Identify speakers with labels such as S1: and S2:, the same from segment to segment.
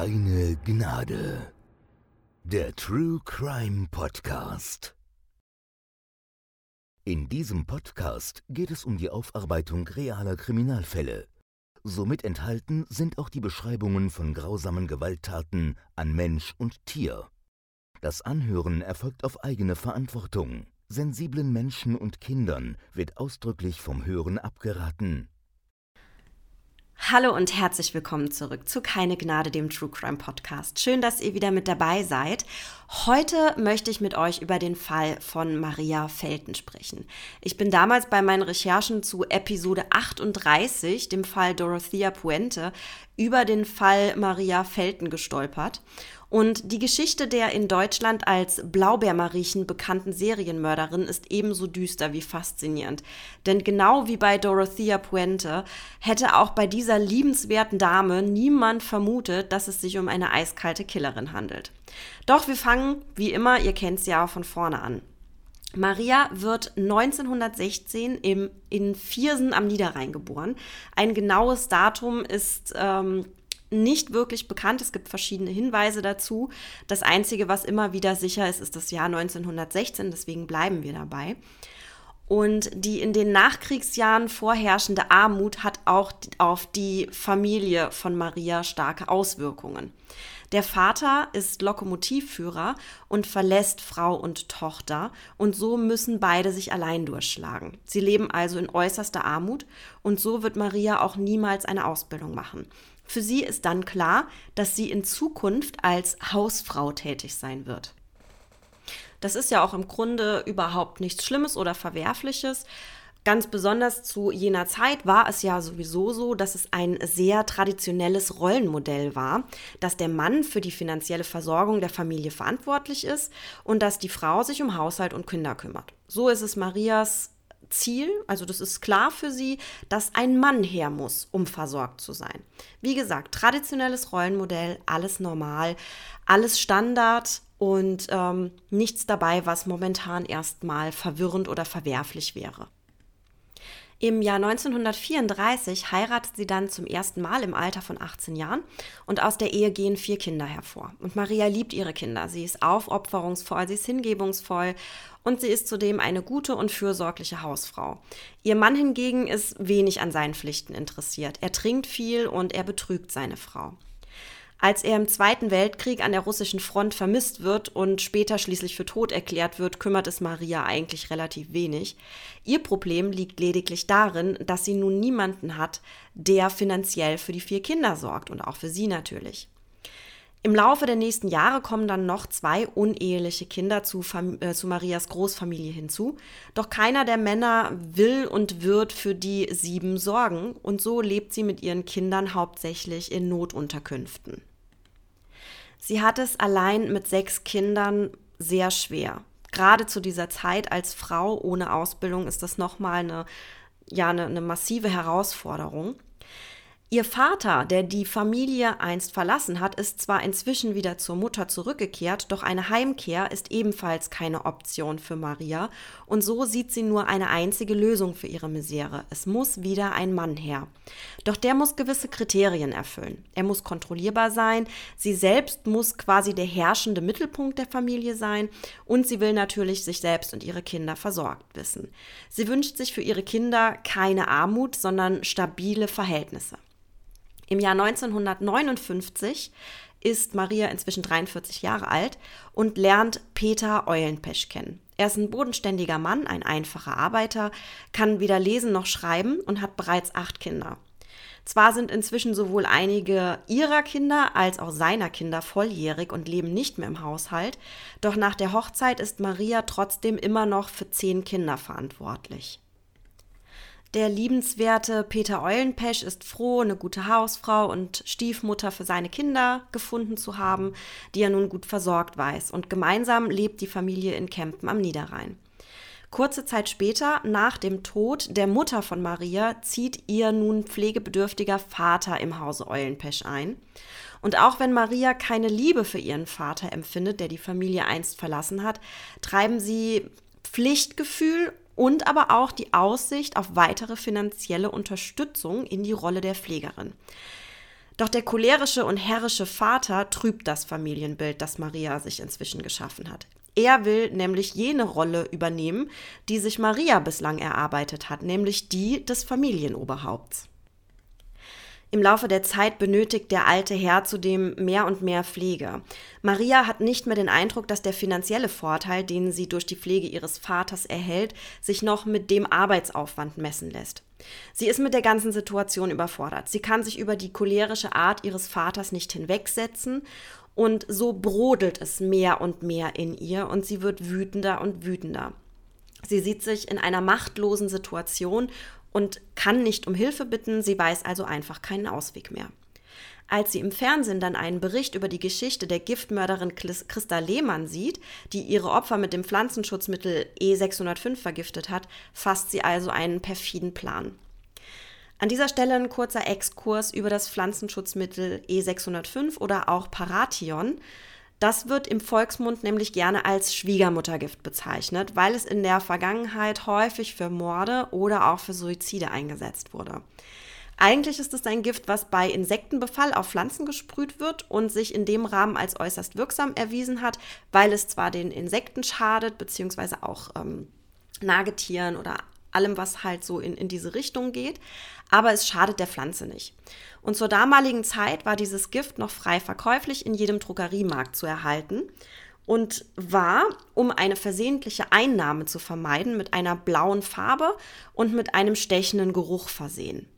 S1: Keine Gnade. Der True Crime Podcast. In diesem Podcast geht es um die Aufarbeitung realer Kriminalfälle. Somit enthalten sind auch die Beschreibungen von grausamen Gewalttaten an Mensch und Tier. Das Anhören erfolgt auf eigene Verantwortung. Sensiblen Menschen und Kindern wird ausdrücklich vom Hören abgeraten.
S2: Hallo und herzlich willkommen zurück zu Keine Gnade, dem True Crime Podcast. Schön, dass ihr wieder mit dabei seid. Heute möchte ich mit euch über den Fall von Maria Felten sprechen. Ich bin damals bei meinen Recherchen zu Episode 38, dem Fall Dorothea Puente, über den Fall Maria Felten gestolpert. Und die Geschichte der in Deutschland als Blaubeermariechen bekannten Serienmörderin ist ebenso düster wie faszinierend. Denn genau wie bei Dorothea Puente hätte auch bei dieser liebenswerten Dame niemand vermutet, dass es sich um eine eiskalte Killerin handelt. Doch wir fangen, wie immer, ihr kennt es ja, von vorne an. Maria wird 1916 im, in Viersen am Niederrhein geboren. Ein genaues Datum ist ähm, nicht wirklich bekannt. Es gibt verschiedene Hinweise dazu. Das Einzige, was immer wieder sicher ist, ist das Jahr 1916. Deswegen bleiben wir dabei. Und die in den Nachkriegsjahren vorherrschende Armut hat auch auf die Familie von Maria starke Auswirkungen. Der Vater ist Lokomotivführer und verlässt Frau und Tochter und so müssen beide sich allein durchschlagen. Sie leben also in äußerster Armut und so wird Maria auch niemals eine Ausbildung machen. Für sie ist dann klar, dass sie in Zukunft als Hausfrau tätig sein wird. Das ist ja auch im Grunde überhaupt nichts Schlimmes oder Verwerfliches. Ganz besonders zu jener Zeit war es ja sowieso so, dass es ein sehr traditionelles Rollenmodell war, dass der Mann für die finanzielle Versorgung der Familie verantwortlich ist und dass die Frau sich um Haushalt und Kinder kümmert. So ist es Marias Ziel, also das ist klar für sie, dass ein Mann her muss, um versorgt zu sein. Wie gesagt, traditionelles Rollenmodell, alles normal, alles Standard und ähm, nichts dabei, was momentan erstmal verwirrend oder verwerflich wäre. Im Jahr 1934 heiratet sie dann zum ersten Mal im Alter von 18 Jahren und aus der Ehe gehen vier Kinder hervor. Und Maria liebt ihre Kinder. Sie ist aufopferungsvoll, sie ist hingebungsvoll und sie ist zudem eine gute und fürsorgliche Hausfrau. Ihr Mann hingegen ist wenig an seinen Pflichten interessiert. Er trinkt viel und er betrügt seine Frau. Als er im Zweiten Weltkrieg an der russischen Front vermisst wird und später schließlich für tot erklärt wird, kümmert es Maria eigentlich relativ wenig. Ihr Problem liegt lediglich darin, dass sie nun niemanden hat, der finanziell für die vier Kinder sorgt und auch für sie natürlich. Im Laufe der nächsten Jahre kommen dann noch zwei uneheliche Kinder zu, äh, zu, Marias Großfamilie hinzu. Doch keiner der Männer will und wird für die sieben sorgen und so lebt sie mit ihren Kindern hauptsächlich in Notunterkünften. Sie hat es allein mit sechs Kindern sehr schwer. Gerade zu dieser Zeit als Frau ohne Ausbildung ist das nochmal eine, ja, eine, eine massive Herausforderung. Ihr Vater, der die Familie einst verlassen hat, ist zwar inzwischen wieder zur Mutter zurückgekehrt, doch eine Heimkehr ist ebenfalls keine Option für Maria und so sieht sie nur eine einzige Lösung für ihre Misere. Es muss wieder ein Mann her. Doch der muss gewisse Kriterien erfüllen. Er muss kontrollierbar sein, sie selbst muss quasi der herrschende Mittelpunkt der Familie sein und sie will natürlich sich selbst und ihre Kinder versorgt wissen. Sie wünscht sich für ihre Kinder keine Armut, sondern stabile Verhältnisse. Im Jahr 1959 ist Maria inzwischen 43 Jahre alt und lernt Peter Eulenpesch kennen. Er ist ein bodenständiger Mann, ein einfacher Arbeiter, kann weder lesen noch schreiben und hat bereits acht Kinder. Zwar sind inzwischen sowohl einige ihrer Kinder als auch seiner Kinder volljährig und leben nicht mehr im Haushalt, doch nach der Hochzeit ist Maria trotzdem immer noch für zehn Kinder verantwortlich. Der liebenswerte Peter Eulenpesch ist froh, eine gute Hausfrau und Stiefmutter für seine Kinder gefunden zu haben, die er nun gut versorgt weiß. Und gemeinsam lebt die Familie in Kempen am Niederrhein. Kurze Zeit später, nach dem Tod der Mutter von Maria, zieht ihr nun pflegebedürftiger Vater im Hause Eulenpesch ein. Und auch wenn Maria keine Liebe für ihren Vater empfindet, der die Familie einst verlassen hat, treiben sie Pflichtgefühl und aber auch die Aussicht auf weitere finanzielle Unterstützung in die Rolle der Pflegerin. Doch der cholerische und herrische Vater trübt das Familienbild, das Maria sich inzwischen geschaffen hat. Er will nämlich jene Rolle übernehmen, die sich Maria bislang erarbeitet hat, nämlich die des Familienoberhaupts. Im Laufe der Zeit benötigt der alte Herr zudem mehr und mehr Pflege. Maria hat nicht mehr den Eindruck, dass der finanzielle Vorteil, den sie durch die Pflege ihres Vaters erhält, sich noch mit dem Arbeitsaufwand messen lässt. Sie ist mit der ganzen Situation überfordert. Sie kann sich über die cholerische Art ihres Vaters nicht hinwegsetzen und so brodelt es mehr und mehr in ihr und sie wird wütender und wütender. Sie sieht sich in einer machtlosen Situation und kann nicht um Hilfe bitten, sie weiß also einfach keinen Ausweg mehr. Als sie im Fernsehen dann einen Bericht über die Geschichte der Giftmörderin Christa Lehmann sieht, die ihre Opfer mit dem Pflanzenschutzmittel E605 vergiftet hat, fasst sie also einen perfiden Plan. An dieser Stelle ein kurzer Exkurs über das Pflanzenschutzmittel E605 oder auch Paration. Das wird im Volksmund nämlich gerne als Schwiegermuttergift bezeichnet, weil es in der Vergangenheit häufig für Morde oder auch für Suizide eingesetzt wurde. Eigentlich ist es ein Gift, was bei Insektenbefall auf Pflanzen gesprüht wird und sich in dem Rahmen als äußerst wirksam erwiesen hat, weil es zwar den Insekten schadet, beziehungsweise auch ähm, Nagetieren oder allem, was halt so in, in diese Richtung geht, aber es schadet der Pflanze nicht. Und zur damaligen Zeit war dieses Gift noch frei verkäuflich in jedem Drogeriemarkt zu erhalten und war, um eine versehentliche Einnahme zu vermeiden, mit einer blauen Farbe und mit einem stechenden Geruch versehen.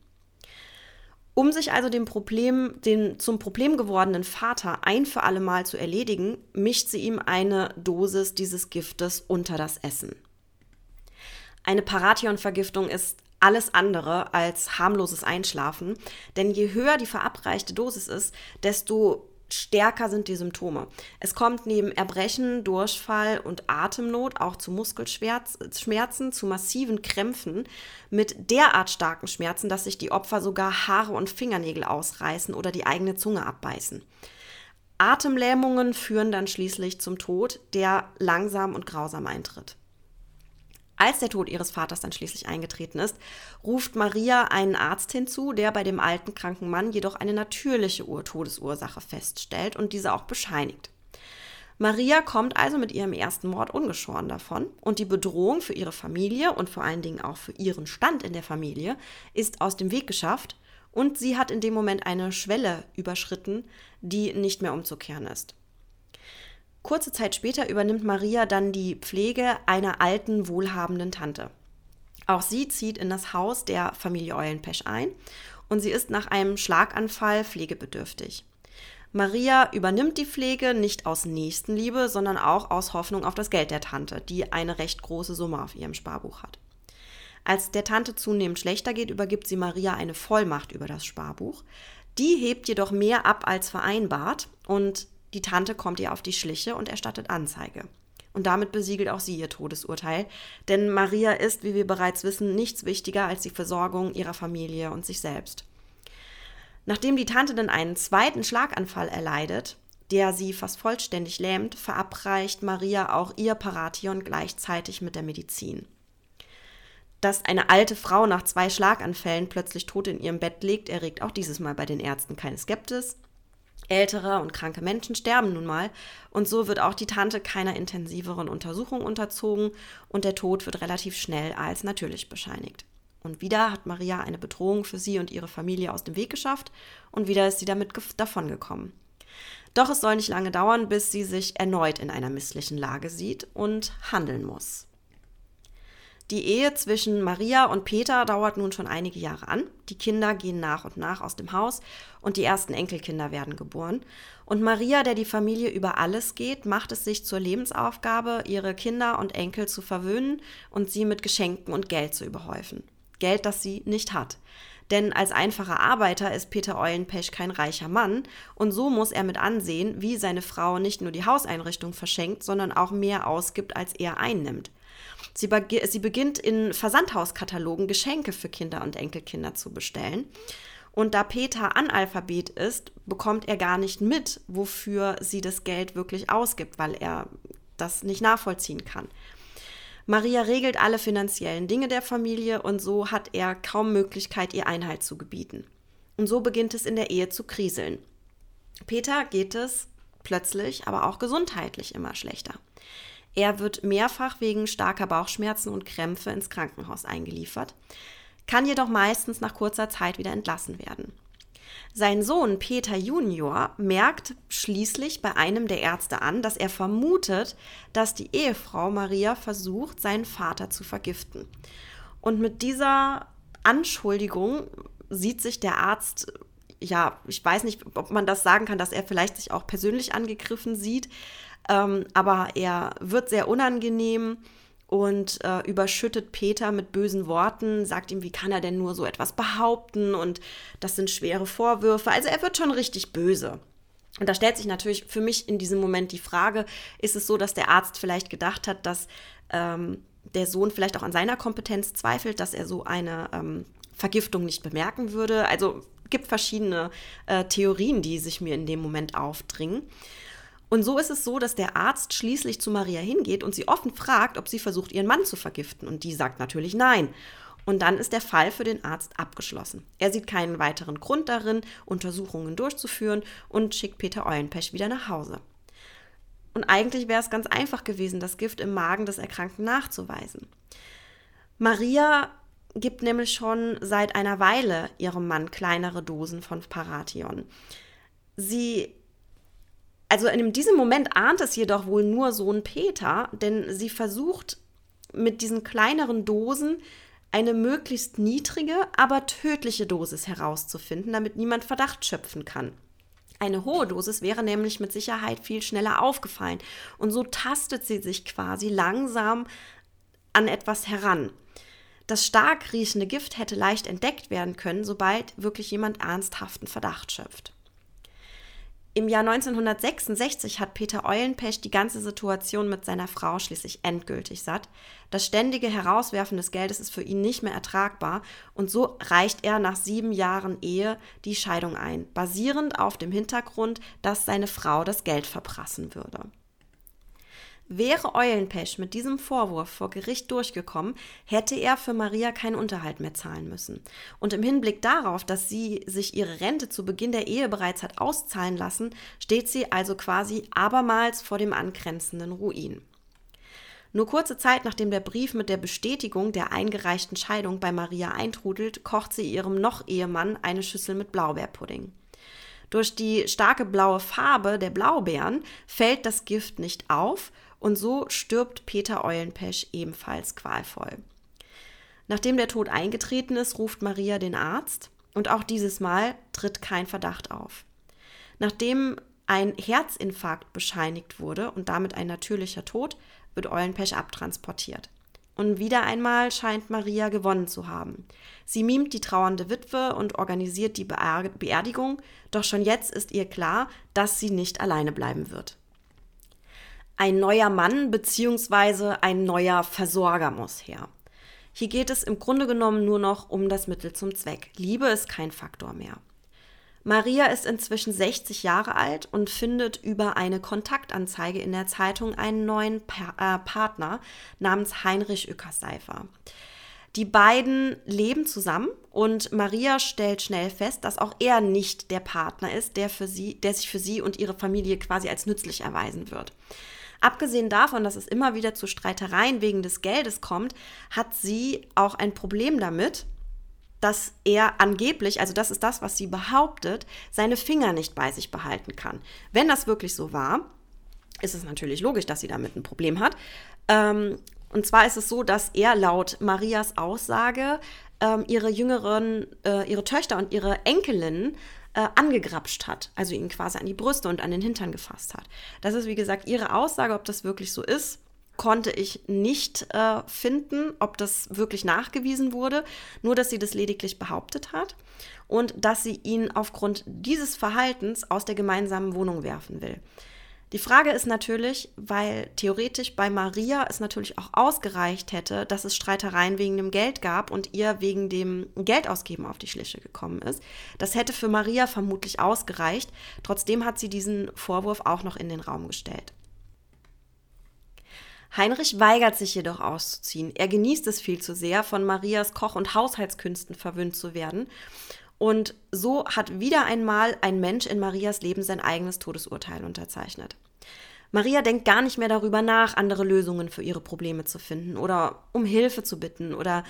S2: Um sich also dem Problem, den zum Problem gewordenen Vater ein für alle Mal zu erledigen, mischt sie ihm eine Dosis dieses Giftes unter das Essen. Eine Paration-Vergiftung ist alles andere als harmloses Einschlafen, denn je höher die verabreichte Dosis ist, desto stärker sind die Symptome. Es kommt neben Erbrechen, Durchfall und Atemnot auch zu Muskelschmerzen, zu massiven Krämpfen mit derart starken Schmerzen, dass sich die Opfer sogar Haare und Fingernägel ausreißen oder die eigene Zunge abbeißen. Atemlähmungen führen dann schließlich zum Tod, der langsam und grausam eintritt. Als der Tod ihres Vaters dann schließlich eingetreten ist, ruft Maria einen Arzt hinzu, der bei dem alten kranken Mann jedoch eine natürliche Todesursache feststellt und diese auch bescheinigt. Maria kommt also mit ihrem ersten Mord ungeschoren davon und die Bedrohung für ihre Familie und vor allen Dingen auch für ihren Stand in der Familie ist aus dem Weg geschafft und sie hat in dem Moment eine Schwelle überschritten, die nicht mehr umzukehren ist. Kurze Zeit später übernimmt Maria dann die Pflege einer alten, wohlhabenden Tante. Auch sie zieht in das Haus der Familie Eulenpesch ein und sie ist nach einem Schlaganfall pflegebedürftig. Maria übernimmt die Pflege nicht aus Nächstenliebe, sondern auch aus Hoffnung auf das Geld der Tante, die eine recht große Summe auf ihrem Sparbuch hat. Als der Tante zunehmend schlechter geht, übergibt sie Maria eine Vollmacht über das Sparbuch. Die hebt jedoch mehr ab als vereinbart und die Tante kommt ihr auf die Schliche und erstattet Anzeige. Und damit besiegelt auch sie ihr Todesurteil, denn Maria ist, wie wir bereits wissen, nichts wichtiger als die Versorgung ihrer Familie und sich selbst. Nachdem die Tante dann einen zweiten Schlaganfall erleidet, der sie fast vollständig lähmt, verabreicht Maria auch ihr Paration gleichzeitig mit der Medizin. Dass eine alte Frau nach zwei Schlaganfällen plötzlich tot in ihrem Bett liegt, erregt auch dieses Mal bei den Ärzten keine Skepsis. Ältere und kranke Menschen sterben nun mal und so wird auch die Tante keiner intensiveren Untersuchung unterzogen und der Tod wird relativ schnell als natürlich bescheinigt. Und wieder hat Maria eine Bedrohung für sie und ihre Familie aus dem Weg geschafft und wieder ist sie damit davongekommen. Doch es soll nicht lange dauern, bis sie sich erneut in einer misslichen Lage sieht und handeln muss. Die Ehe zwischen Maria und Peter dauert nun schon einige Jahre an. Die Kinder gehen nach und nach aus dem Haus und die ersten Enkelkinder werden geboren. Und Maria, der die Familie über alles geht, macht es sich zur Lebensaufgabe, ihre Kinder und Enkel zu verwöhnen und sie mit Geschenken und Geld zu überhäufen. Geld, das sie nicht hat. Denn als einfacher Arbeiter ist Peter Eulenpesch kein reicher Mann und so muss er mit ansehen, wie seine Frau nicht nur die Hauseinrichtung verschenkt, sondern auch mehr ausgibt, als er einnimmt. Sie, sie beginnt in Versandhauskatalogen Geschenke für Kinder und Enkelkinder zu bestellen. Und da Peter Analphabet ist, bekommt er gar nicht mit, wofür sie das Geld wirklich ausgibt, weil er das nicht nachvollziehen kann. Maria regelt alle finanziellen Dinge der Familie und so hat er kaum Möglichkeit, ihr Einhalt zu gebieten. Und so beginnt es in der Ehe zu kriseln. Peter geht es plötzlich, aber auch gesundheitlich immer schlechter. Er wird mehrfach wegen starker Bauchschmerzen und Krämpfe ins Krankenhaus eingeliefert, kann jedoch meistens nach kurzer Zeit wieder entlassen werden. Sein Sohn Peter Junior merkt schließlich bei einem der Ärzte an, dass er vermutet, dass die Ehefrau Maria versucht, seinen Vater zu vergiften. Und mit dieser Anschuldigung sieht sich der Arzt, ja, ich weiß nicht, ob man das sagen kann, dass er vielleicht sich auch persönlich angegriffen sieht, ähm, aber er wird sehr unangenehm und äh, überschüttet Peter mit bösen Worten, sagt ihm, wie kann er denn nur so etwas behaupten und das sind schwere Vorwürfe. Also er wird schon richtig böse. Und da stellt sich natürlich für mich in diesem Moment die Frage, ist es so, dass der Arzt vielleicht gedacht hat, dass ähm, der Sohn vielleicht auch an seiner Kompetenz zweifelt, dass er so eine ähm, Vergiftung nicht bemerken würde? Also gibt verschiedene äh, Theorien, die sich mir in dem Moment aufdringen. Und so ist es so, dass der Arzt schließlich zu Maria hingeht und sie offen fragt, ob sie versucht, ihren Mann zu vergiften. Und die sagt natürlich nein. Und dann ist der Fall für den Arzt abgeschlossen. Er sieht keinen weiteren Grund darin, Untersuchungen durchzuführen und schickt Peter Eulenpech wieder nach Hause. Und eigentlich wäre es ganz einfach gewesen, das Gift im Magen des Erkrankten nachzuweisen. Maria gibt nämlich schon seit einer Weile ihrem Mann kleinere Dosen von Paration. Sie also in diesem Moment ahnt es jedoch wohl nur Sohn Peter, denn sie versucht mit diesen kleineren Dosen eine möglichst niedrige, aber tödliche Dosis herauszufinden, damit niemand Verdacht schöpfen kann. Eine hohe Dosis wäre nämlich mit Sicherheit viel schneller aufgefallen. Und so tastet sie sich quasi langsam an etwas heran. Das stark riechende Gift hätte leicht entdeckt werden können, sobald wirklich jemand ernsthaften Verdacht schöpft. Im Jahr 1966 hat Peter Eulenpech die ganze Situation mit seiner Frau schließlich endgültig satt. Das ständige Herauswerfen des Geldes ist für ihn nicht mehr ertragbar und so reicht er nach sieben Jahren Ehe die Scheidung ein, basierend auf dem Hintergrund, dass seine Frau das Geld verprassen würde. Wäre Eulenpech mit diesem Vorwurf vor Gericht durchgekommen, hätte er für Maria keinen Unterhalt mehr zahlen müssen. Und im Hinblick darauf, dass sie sich ihre Rente zu Beginn der Ehe bereits hat auszahlen lassen, steht sie also quasi abermals vor dem angrenzenden Ruin. Nur kurze Zeit nachdem der Brief mit der Bestätigung der eingereichten Scheidung bei Maria eintrudelt, kocht sie ihrem Noch-Ehemann eine Schüssel mit Blaubeerpudding. Durch die starke blaue Farbe der Blaubeeren fällt das Gift nicht auf und so stirbt Peter Eulenpesch ebenfalls qualvoll. Nachdem der Tod eingetreten ist, ruft Maria den Arzt und auch dieses Mal tritt kein Verdacht auf. Nachdem ein Herzinfarkt bescheinigt wurde und damit ein natürlicher Tod, wird Eulenpech abtransportiert. Und wieder einmal scheint Maria gewonnen zu haben. Sie mimt die trauernde Witwe und organisiert die Beerdigung, doch schon jetzt ist ihr klar, dass sie nicht alleine bleiben wird ein neuer Mann bzw. ein neuer Versorger muss her. Hier geht es im Grunde genommen nur noch um das Mittel zum Zweck. Liebe ist kein Faktor mehr. Maria ist inzwischen 60 Jahre alt und findet über eine Kontaktanzeige in der Zeitung einen neuen pa äh, Partner namens Heinrich Ückerseifer. Die beiden leben zusammen und Maria stellt schnell fest, dass auch er nicht der Partner ist, der, für sie, der sich für sie und ihre Familie quasi als nützlich erweisen wird. Abgesehen davon, dass es immer wieder zu Streitereien wegen des Geldes kommt, hat sie auch ein Problem damit, dass er angeblich, also das ist das, was sie behauptet, seine Finger nicht bei sich behalten kann. Wenn das wirklich so war, ist es natürlich logisch, dass sie damit ein Problem hat. Ähm, und zwar ist es so, dass er laut Marias Aussage ähm, ihre jüngeren, äh, ihre Töchter und ihre Enkelinnen äh, angegrapscht hat, also ihn quasi an die Brüste und an den Hintern gefasst hat. Das ist, wie gesagt, ihre Aussage, ob das wirklich so ist konnte ich nicht äh, finden, ob das wirklich nachgewiesen wurde, nur dass sie das lediglich behauptet hat und dass sie ihn aufgrund dieses Verhaltens aus der gemeinsamen Wohnung werfen will. Die Frage ist natürlich, weil theoretisch bei Maria es natürlich auch ausgereicht hätte, dass es Streitereien wegen dem Geld gab und ihr wegen dem Geldausgeben auf die Schliche gekommen ist. Das hätte für Maria vermutlich ausgereicht. Trotzdem hat sie diesen Vorwurf auch noch in den Raum gestellt. Heinrich weigert sich jedoch auszuziehen. Er genießt es viel zu sehr, von Marias Koch- und Haushaltskünsten verwöhnt zu werden Und so hat wieder einmal ein Mensch in Marias Leben sein eigenes Todesurteil unterzeichnet. Maria denkt gar nicht mehr darüber nach, andere Lösungen für ihre Probleme zu finden oder um Hilfe zu bitten oder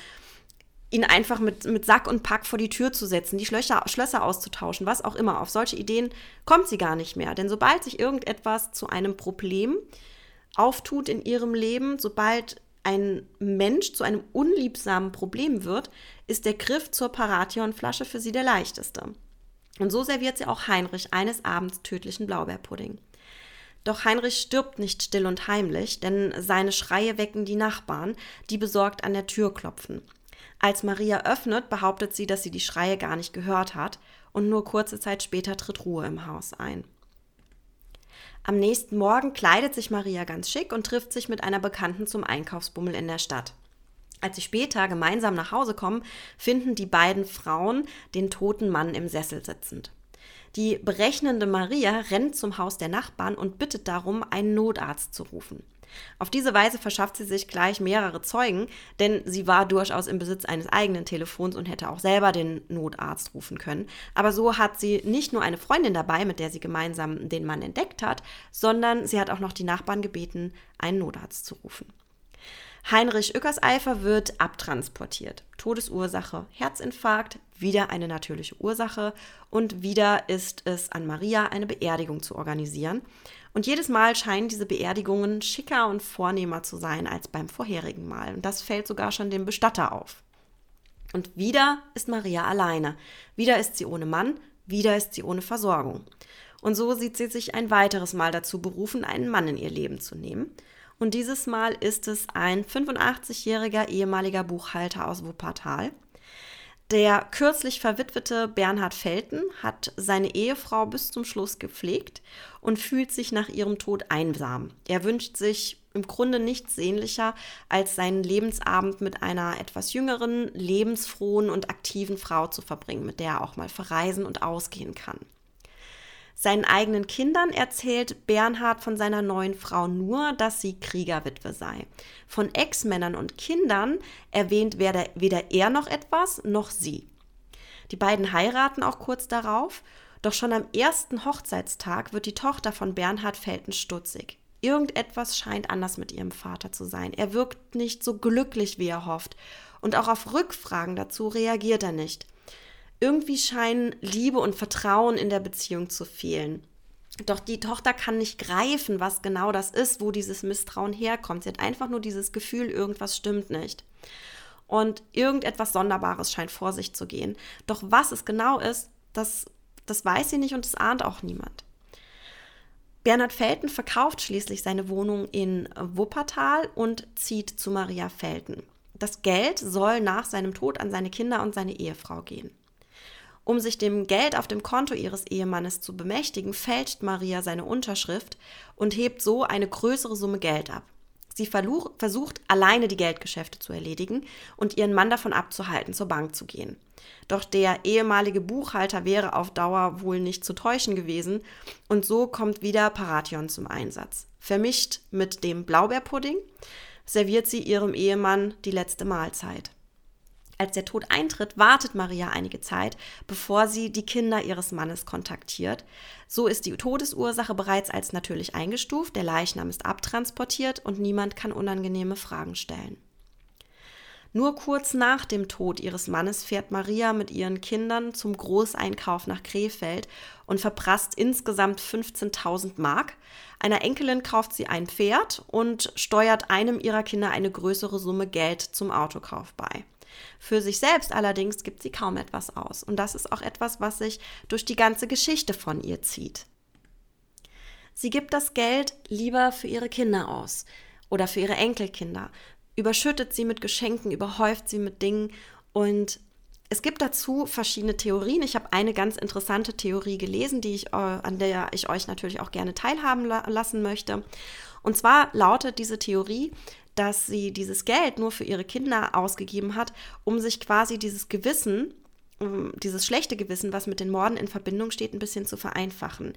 S2: ihn einfach mit, mit Sack und Pack vor die Tür zu setzen, die Schlösser, Schlösser auszutauschen, was auch immer. Auf solche Ideen kommt sie gar nicht mehr. Denn sobald sich irgendetwas zu einem Problem auftut in ihrem Leben, sobald ein Mensch zu einem unliebsamen Problem wird, ist der Griff zur Parationflasche für sie der leichteste. Und so serviert sie auch Heinrich eines Abends tödlichen Blaubeerpudding. Doch Heinrich stirbt nicht still und heimlich, denn seine Schreie wecken die Nachbarn, die besorgt an der Tür klopfen. Als Maria öffnet, behauptet sie, dass sie die Schreie gar nicht gehört hat, und nur kurze Zeit später tritt Ruhe im Haus ein. Am nächsten Morgen kleidet sich Maria ganz schick und trifft sich mit einer Bekannten zum Einkaufsbummel in der Stadt. Als sie später gemeinsam nach Hause kommen, finden die beiden Frauen den toten Mann im Sessel sitzend. Die berechnende Maria rennt zum Haus der Nachbarn und bittet darum, einen Notarzt zu rufen. Auf diese Weise verschafft sie sich gleich mehrere Zeugen, denn sie war durchaus im Besitz eines eigenen Telefons und hätte auch selber den Notarzt rufen können. Aber so hat sie nicht nur eine Freundin dabei, mit der sie gemeinsam den Mann entdeckt hat, sondern sie hat auch noch die Nachbarn gebeten, einen Notarzt zu rufen. Heinrich Ückerseifer wird abtransportiert. Todesursache Herzinfarkt, wieder eine natürliche Ursache und wieder ist es an Maria, eine Beerdigung zu organisieren. Und jedes Mal scheinen diese Beerdigungen schicker und vornehmer zu sein als beim vorherigen Mal. Und das fällt sogar schon dem Bestatter auf. Und wieder ist Maria alleine. Wieder ist sie ohne Mann, wieder ist sie ohne Versorgung. Und so sieht sie sich ein weiteres Mal dazu berufen, einen Mann in ihr Leben zu nehmen. Und dieses Mal ist es ein 85-jähriger ehemaliger Buchhalter aus Wuppertal. Der kürzlich verwitwete Bernhard Felten hat seine Ehefrau bis zum Schluss gepflegt und fühlt sich nach ihrem Tod einsam. Er wünscht sich im Grunde nichts sehnlicher, als seinen Lebensabend mit einer etwas jüngeren, lebensfrohen und aktiven Frau zu verbringen, mit der er auch mal verreisen und ausgehen kann. Seinen eigenen Kindern erzählt Bernhard von seiner neuen Frau nur, dass sie Kriegerwitwe sei. Von Ex-Männern und Kindern erwähnt weder er noch etwas, noch sie. Die beiden heiraten auch kurz darauf, doch schon am ersten Hochzeitstag wird die Tochter von Bernhard Felten stutzig. Irgendetwas scheint anders mit ihrem Vater zu sein. Er wirkt nicht so glücklich, wie er hofft. Und auch auf Rückfragen dazu reagiert er nicht. Irgendwie scheinen Liebe und Vertrauen in der Beziehung zu fehlen. Doch die Tochter kann nicht greifen, was genau das ist, wo dieses Misstrauen herkommt. Sie hat einfach nur dieses Gefühl, irgendwas stimmt nicht. Und irgendetwas Sonderbares scheint vor sich zu gehen. Doch was es genau ist, das, das weiß sie nicht und das ahnt auch niemand. Bernhard Felten verkauft schließlich seine Wohnung in Wuppertal und zieht zu Maria Felten. Das Geld soll nach seinem Tod an seine Kinder und seine Ehefrau gehen. Um sich dem Geld auf dem Konto ihres Ehemannes zu bemächtigen, fälscht Maria seine Unterschrift und hebt so eine größere Summe Geld ab. Sie versucht, alleine die Geldgeschäfte zu erledigen und ihren Mann davon abzuhalten, zur Bank zu gehen. Doch der ehemalige Buchhalter wäre auf Dauer wohl nicht zu täuschen gewesen und so kommt wieder Paration zum Einsatz. Vermischt mit dem Blaubeerpudding serviert sie ihrem Ehemann die letzte Mahlzeit. Als der Tod eintritt, wartet Maria einige Zeit, bevor sie die Kinder ihres Mannes kontaktiert. So ist die Todesursache bereits als natürlich eingestuft, der Leichnam ist abtransportiert und niemand kann unangenehme Fragen stellen. Nur kurz nach dem Tod ihres Mannes fährt Maria mit ihren Kindern zum Großeinkauf nach Krefeld und verprasst insgesamt 15.000 Mark. Einer Enkelin kauft sie ein Pferd und steuert einem ihrer Kinder eine größere Summe Geld zum Autokauf bei. Für sich selbst allerdings gibt sie kaum etwas aus. Und das ist auch etwas, was sich durch die ganze Geschichte von ihr zieht. Sie gibt das Geld lieber für ihre Kinder aus oder für ihre Enkelkinder, überschüttet sie mit Geschenken, überhäuft sie mit Dingen und es gibt dazu verschiedene Theorien. Ich habe eine ganz interessante Theorie gelesen, die ich, äh, an der ich euch natürlich auch gerne teilhaben lassen möchte. Und zwar lautet diese Theorie, dass sie dieses Geld nur für ihre Kinder ausgegeben hat, um sich quasi dieses Gewissen, dieses schlechte Gewissen, was mit den Morden in Verbindung steht, ein bisschen zu vereinfachen.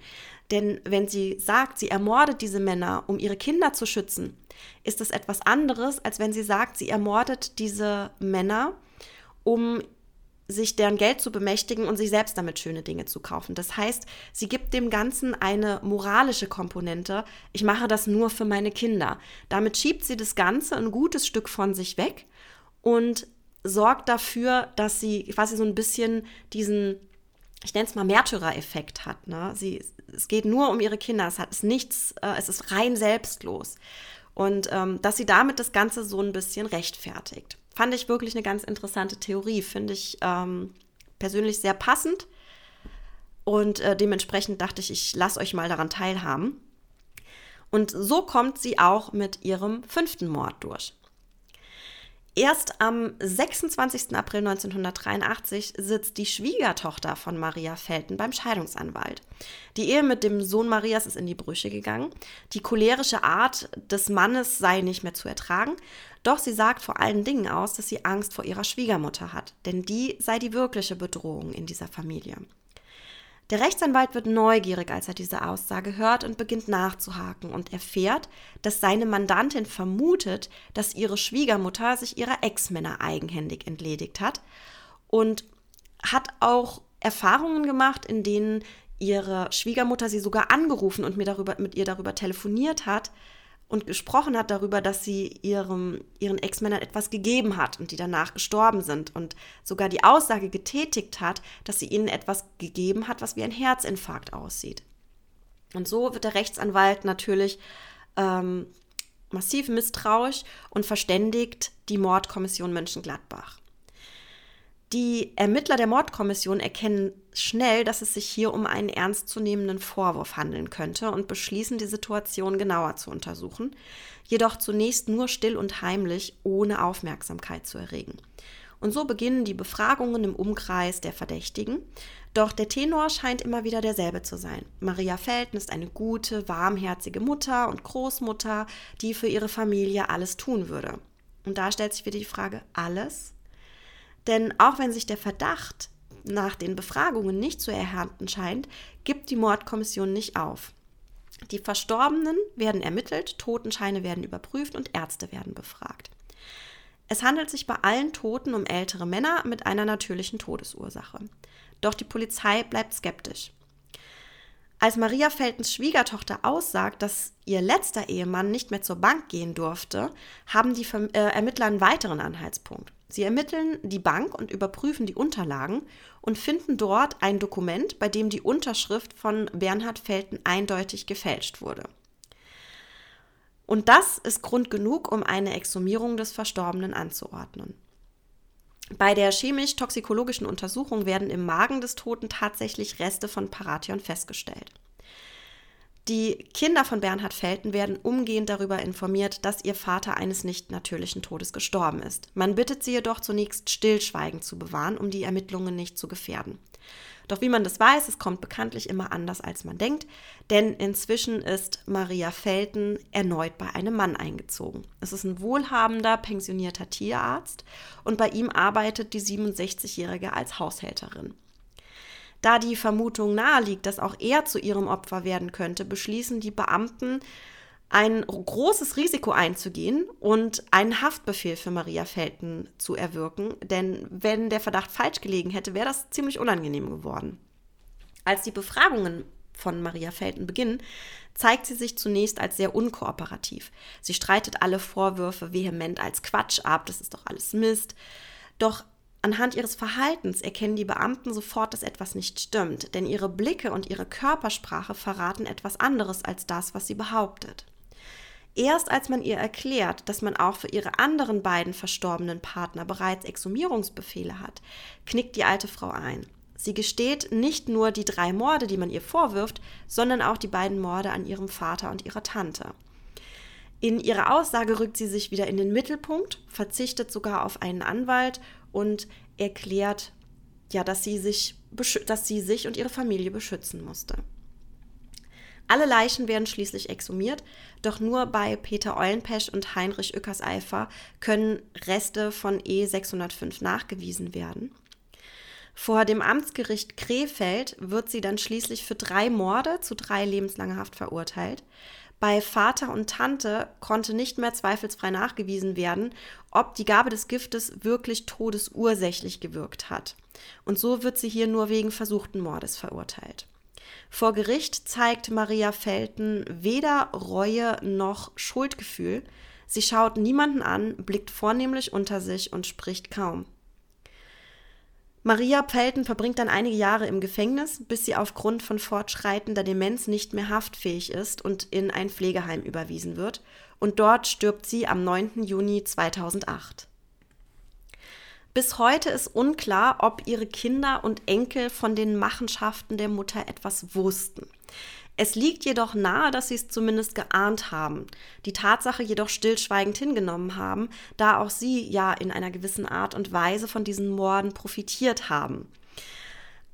S2: Denn wenn sie sagt, sie ermordet diese Männer, um ihre Kinder zu schützen, ist das etwas anderes, als wenn sie sagt, sie ermordet diese Männer, um sich deren Geld zu bemächtigen und sich selbst damit schöne Dinge zu kaufen. Das heißt, sie gibt dem Ganzen eine moralische Komponente. Ich mache das nur für meine Kinder. Damit schiebt sie das Ganze ein gutes Stück von sich weg und sorgt dafür, dass sie quasi so ein bisschen diesen, ich nenne es mal Märtyrereffekt hat. Ne? Sie, es geht nur um ihre Kinder, es hat es nichts, äh, es ist rein selbstlos. Und ähm, dass sie damit das Ganze so ein bisschen rechtfertigt. Fand ich wirklich eine ganz interessante Theorie, finde ich ähm, persönlich sehr passend. Und äh, dementsprechend dachte ich, ich lasse euch mal daran teilhaben. Und so kommt sie auch mit ihrem fünften Mord durch. Erst am 26. April 1983 sitzt die Schwiegertochter von Maria Felten beim Scheidungsanwalt. Die Ehe mit dem Sohn Marias ist in die Brüche gegangen. Die cholerische Art des Mannes sei nicht mehr zu ertragen. Doch sie sagt vor allen Dingen aus, dass sie Angst vor ihrer Schwiegermutter hat, denn die sei die wirkliche Bedrohung in dieser Familie. Der Rechtsanwalt wird neugierig, als er diese Aussage hört und beginnt nachzuhaken. Und erfährt, dass seine Mandantin vermutet, dass ihre Schwiegermutter sich ihrer Ex-Männer eigenhändig entledigt hat und hat auch Erfahrungen gemacht, in denen ihre Schwiegermutter sie sogar angerufen und mir darüber, mit ihr darüber telefoniert hat, und gesprochen hat darüber, dass sie ihrem, ihren Ex-Männern etwas gegeben hat und die danach gestorben sind und sogar die Aussage getätigt hat, dass sie ihnen etwas gegeben hat, was wie ein Herzinfarkt aussieht. Und so wird der Rechtsanwalt natürlich ähm, massiv misstrauisch und verständigt die Mordkommission Mönchengladbach. Die Ermittler der Mordkommission erkennen schnell, dass es sich hier um einen ernstzunehmenden Vorwurf handeln könnte und beschließen, die Situation genauer zu untersuchen, jedoch zunächst nur still und heimlich, ohne Aufmerksamkeit zu erregen. Und so beginnen die Befragungen im Umkreis der Verdächtigen. Doch der Tenor scheint immer wieder derselbe zu sein. Maria Felten ist eine gute, warmherzige Mutter und Großmutter, die für ihre Familie alles tun würde. Und da stellt sich wieder die Frage, alles? Denn auch wenn sich der Verdacht nach den Befragungen nicht zu erhärten scheint, gibt die Mordkommission nicht auf. Die Verstorbenen werden ermittelt, Totenscheine werden überprüft und Ärzte werden befragt. Es handelt sich bei allen Toten um ältere Männer mit einer natürlichen Todesursache. Doch die Polizei bleibt skeptisch. Als Maria Feltens Schwiegertochter aussagt, dass ihr letzter Ehemann nicht mehr zur Bank gehen durfte, haben die äh, Ermittler einen weiteren Anhaltspunkt. Sie ermitteln die Bank und überprüfen die Unterlagen und finden dort ein Dokument, bei dem die Unterschrift von Bernhard Felten eindeutig gefälscht wurde. Und das ist Grund genug, um eine Exhumierung des Verstorbenen anzuordnen. Bei der chemisch-toxikologischen Untersuchung werden im Magen des Toten tatsächlich Reste von Paration festgestellt. Die Kinder von Bernhard Felten werden umgehend darüber informiert, dass ihr Vater eines nicht natürlichen Todes gestorben ist. Man bittet sie jedoch zunächst Stillschweigen zu bewahren, um die Ermittlungen nicht zu gefährden. Doch wie man das weiß, es kommt bekanntlich immer anders, als man denkt, denn inzwischen ist Maria Felten erneut bei einem Mann eingezogen. Es ist ein wohlhabender, pensionierter Tierarzt und bei ihm arbeitet die 67-Jährige als Haushälterin. Da die Vermutung naheliegt, dass auch er zu ihrem Opfer werden könnte, beschließen die Beamten, ein großes Risiko einzugehen und einen Haftbefehl für Maria Felten zu erwirken. Denn wenn der Verdacht falsch gelegen hätte, wäre das ziemlich unangenehm geworden. Als die Befragungen von Maria Felten beginnen, zeigt sie sich zunächst als sehr unkooperativ. Sie streitet alle Vorwürfe vehement als Quatsch ab, das ist doch alles Mist. Doch Anhand ihres Verhaltens erkennen die Beamten sofort, dass etwas nicht stimmt, denn ihre Blicke und ihre Körpersprache verraten etwas anderes als das, was sie behauptet. Erst als man ihr erklärt, dass man auch für ihre anderen beiden verstorbenen Partner bereits Exhumierungsbefehle hat, knickt die alte Frau ein. Sie gesteht nicht nur die drei Morde, die man ihr vorwirft, sondern auch die beiden Morde an ihrem Vater und ihrer Tante. In ihrer Aussage rückt sie sich wieder in den Mittelpunkt, verzichtet sogar auf einen Anwalt und erklärt, ja, dass sie sich, dass sie sich und ihre Familie beschützen musste. Alle Leichen werden schließlich exhumiert, doch nur bei Peter Eulenpesch und Heinrich Ückerseifer können Reste von E605 nachgewiesen werden. Vor dem Amtsgericht Krefeld wird sie dann schließlich für drei Morde zu drei lebenslanger Haft verurteilt. Bei Vater und Tante konnte nicht mehr zweifelsfrei nachgewiesen werden, ob die Gabe des Giftes wirklich todesursächlich gewirkt hat. Und so wird sie hier nur wegen versuchten Mordes verurteilt. Vor Gericht zeigt Maria Felten weder Reue noch Schuldgefühl. Sie schaut niemanden an, blickt vornehmlich unter sich und spricht kaum. Maria Pelton verbringt dann einige Jahre im Gefängnis, bis sie aufgrund von fortschreitender Demenz nicht mehr haftfähig ist und in ein Pflegeheim überwiesen wird. Und dort stirbt sie am 9. Juni 2008. Bis heute ist unklar, ob ihre Kinder und Enkel von den Machenschaften der Mutter etwas wussten. Es liegt jedoch nahe, dass sie es zumindest geahnt haben, die Tatsache jedoch stillschweigend hingenommen haben, da auch sie ja in einer gewissen Art und Weise von diesen Morden profitiert haben.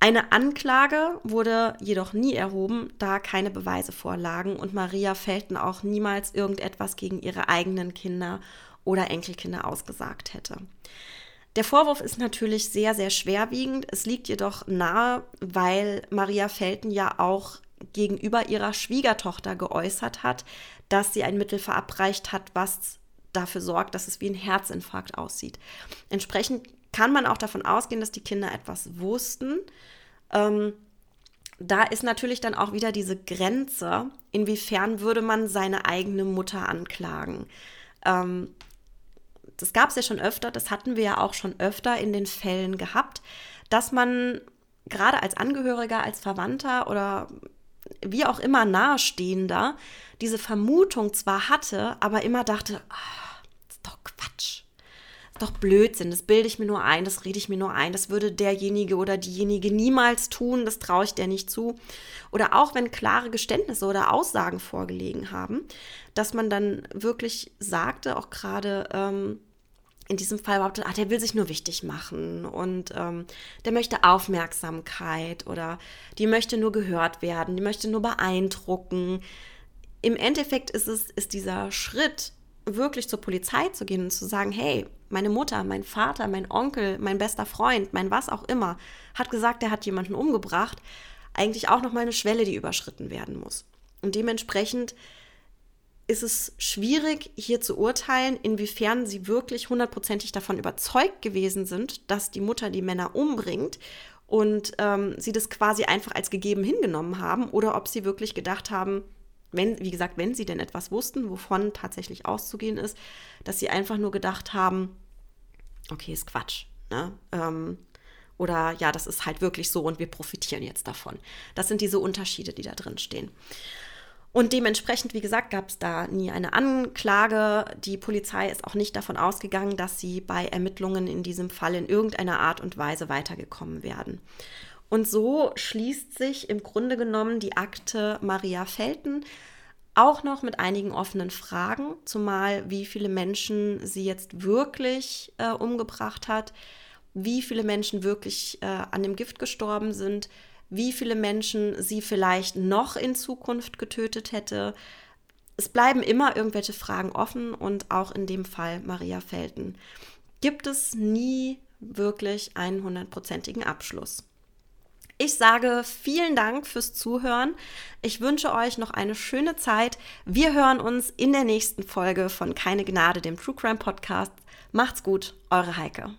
S2: Eine Anklage wurde jedoch nie erhoben, da keine Beweise vorlagen und Maria Felten auch niemals irgendetwas gegen ihre eigenen Kinder oder Enkelkinder ausgesagt hätte. Der Vorwurf ist natürlich sehr, sehr schwerwiegend. Es liegt jedoch nahe, weil Maria Felten ja auch gegenüber ihrer Schwiegertochter geäußert hat, dass sie ein Mittel verabreicht hat, was dafür sorgt, dass es wie ein Herzinfarkt aussieht. Entsprechend kann man auch davon ausgehen, dass die Kinder etwas wussten. Ähm, da ist natürlich dann auch wieder diese Grenze, inwiefern würde man seine eigene Mutter anklagen. Ähm, das gab es ja schon öfter, das hatten wir ja auch schon öfter in den Fällen gehabt, dass man gerade als Angehöriger, als Verwandter oder wie auch immer Nahestehender diese Vermutung zwar hatte, aber immer dachte, das ist doch Quatsch. Ist doch Blödsinn, das bilde ich mir nur ein, das rede ich mir nur ein, das würde derjenige oder diejenige niemals tun, das traue ich der nicht zu. Oder auch wenn klare Geständnisse oder Aussagen vorgelegen haben, dass man dann wirklich sagte, auch gerade ähm, in diesem Fall behauptet, ach, der will sich nur wichtig machen und ähm, der möchte Aufmerksamkeit oder die möchte nur gehört werden, die möchte nur beeindrucken. Im Endeffekt ist es, ist dieser Schritt, wirklich zur Polizei zu gehen und zu sagen, hey, meine Mutter, mein Vater, mein Onkel, mein bester Freund, mein was auch immer, hat gesagt, er hat jemanden umgebracht, eigentlich auch nochmal eine Schwelle, die überschritten werden muss. Und dementsprechend ist es schwierig, hier zu urteilen, inwiefern sie wirklich hundertprozentig davon überzeugt gewesen sind, dass die Mutter die Männer umbringt und ähm, sie das quasi einfach als gegeben hingenommen haben oder ob sie wirklich gedacht haben, wenn, wie gesagt, wenn sie denn etwas wussten, wovon tatsächlich auszugehen ist, dass sie einfach nur gedacht haben, okay, ist Quatsch. Ne? Ähm, oder ja, das ist halt wirklich so und wir profitieren jetzt davon. Das sind diese Unterschiede, die da drin stehen. Und dementsprechend, wie gesagt, gab es da nie eine Anklage. Die Polizei ist auch nicht davon ausgegangen, dass sie bei Ermittlungen in diesem Fall in irgendeiner Art und Weise weitergekommen werden. Und so schließt sich im Grunde genommen die Akte Maria Felten auch noch mit einigen offenen Fragen, zumal wie viele Menschen sie jetzt wirklich äh, umgebracht hat, wie viele Menschen wirklich äh, an dem Gift gestorben sind, wie viele Menschen sie vielleicht noch in Zukunft getötet hätte. Es bleiben immer irgendwelche Fragen offen und auch in dem Fall Maria Felten gibt es nie wirklich einen hundertprozentigen Abschluss. Ich sage vielen Dank fürs Zuhören. Ich wünsche euch noch eine schöne Zeit. Wir hören uns in der nächsten Folge von Keine Gnade, dem True Crime Podcast. Macht's gut, eure Heike.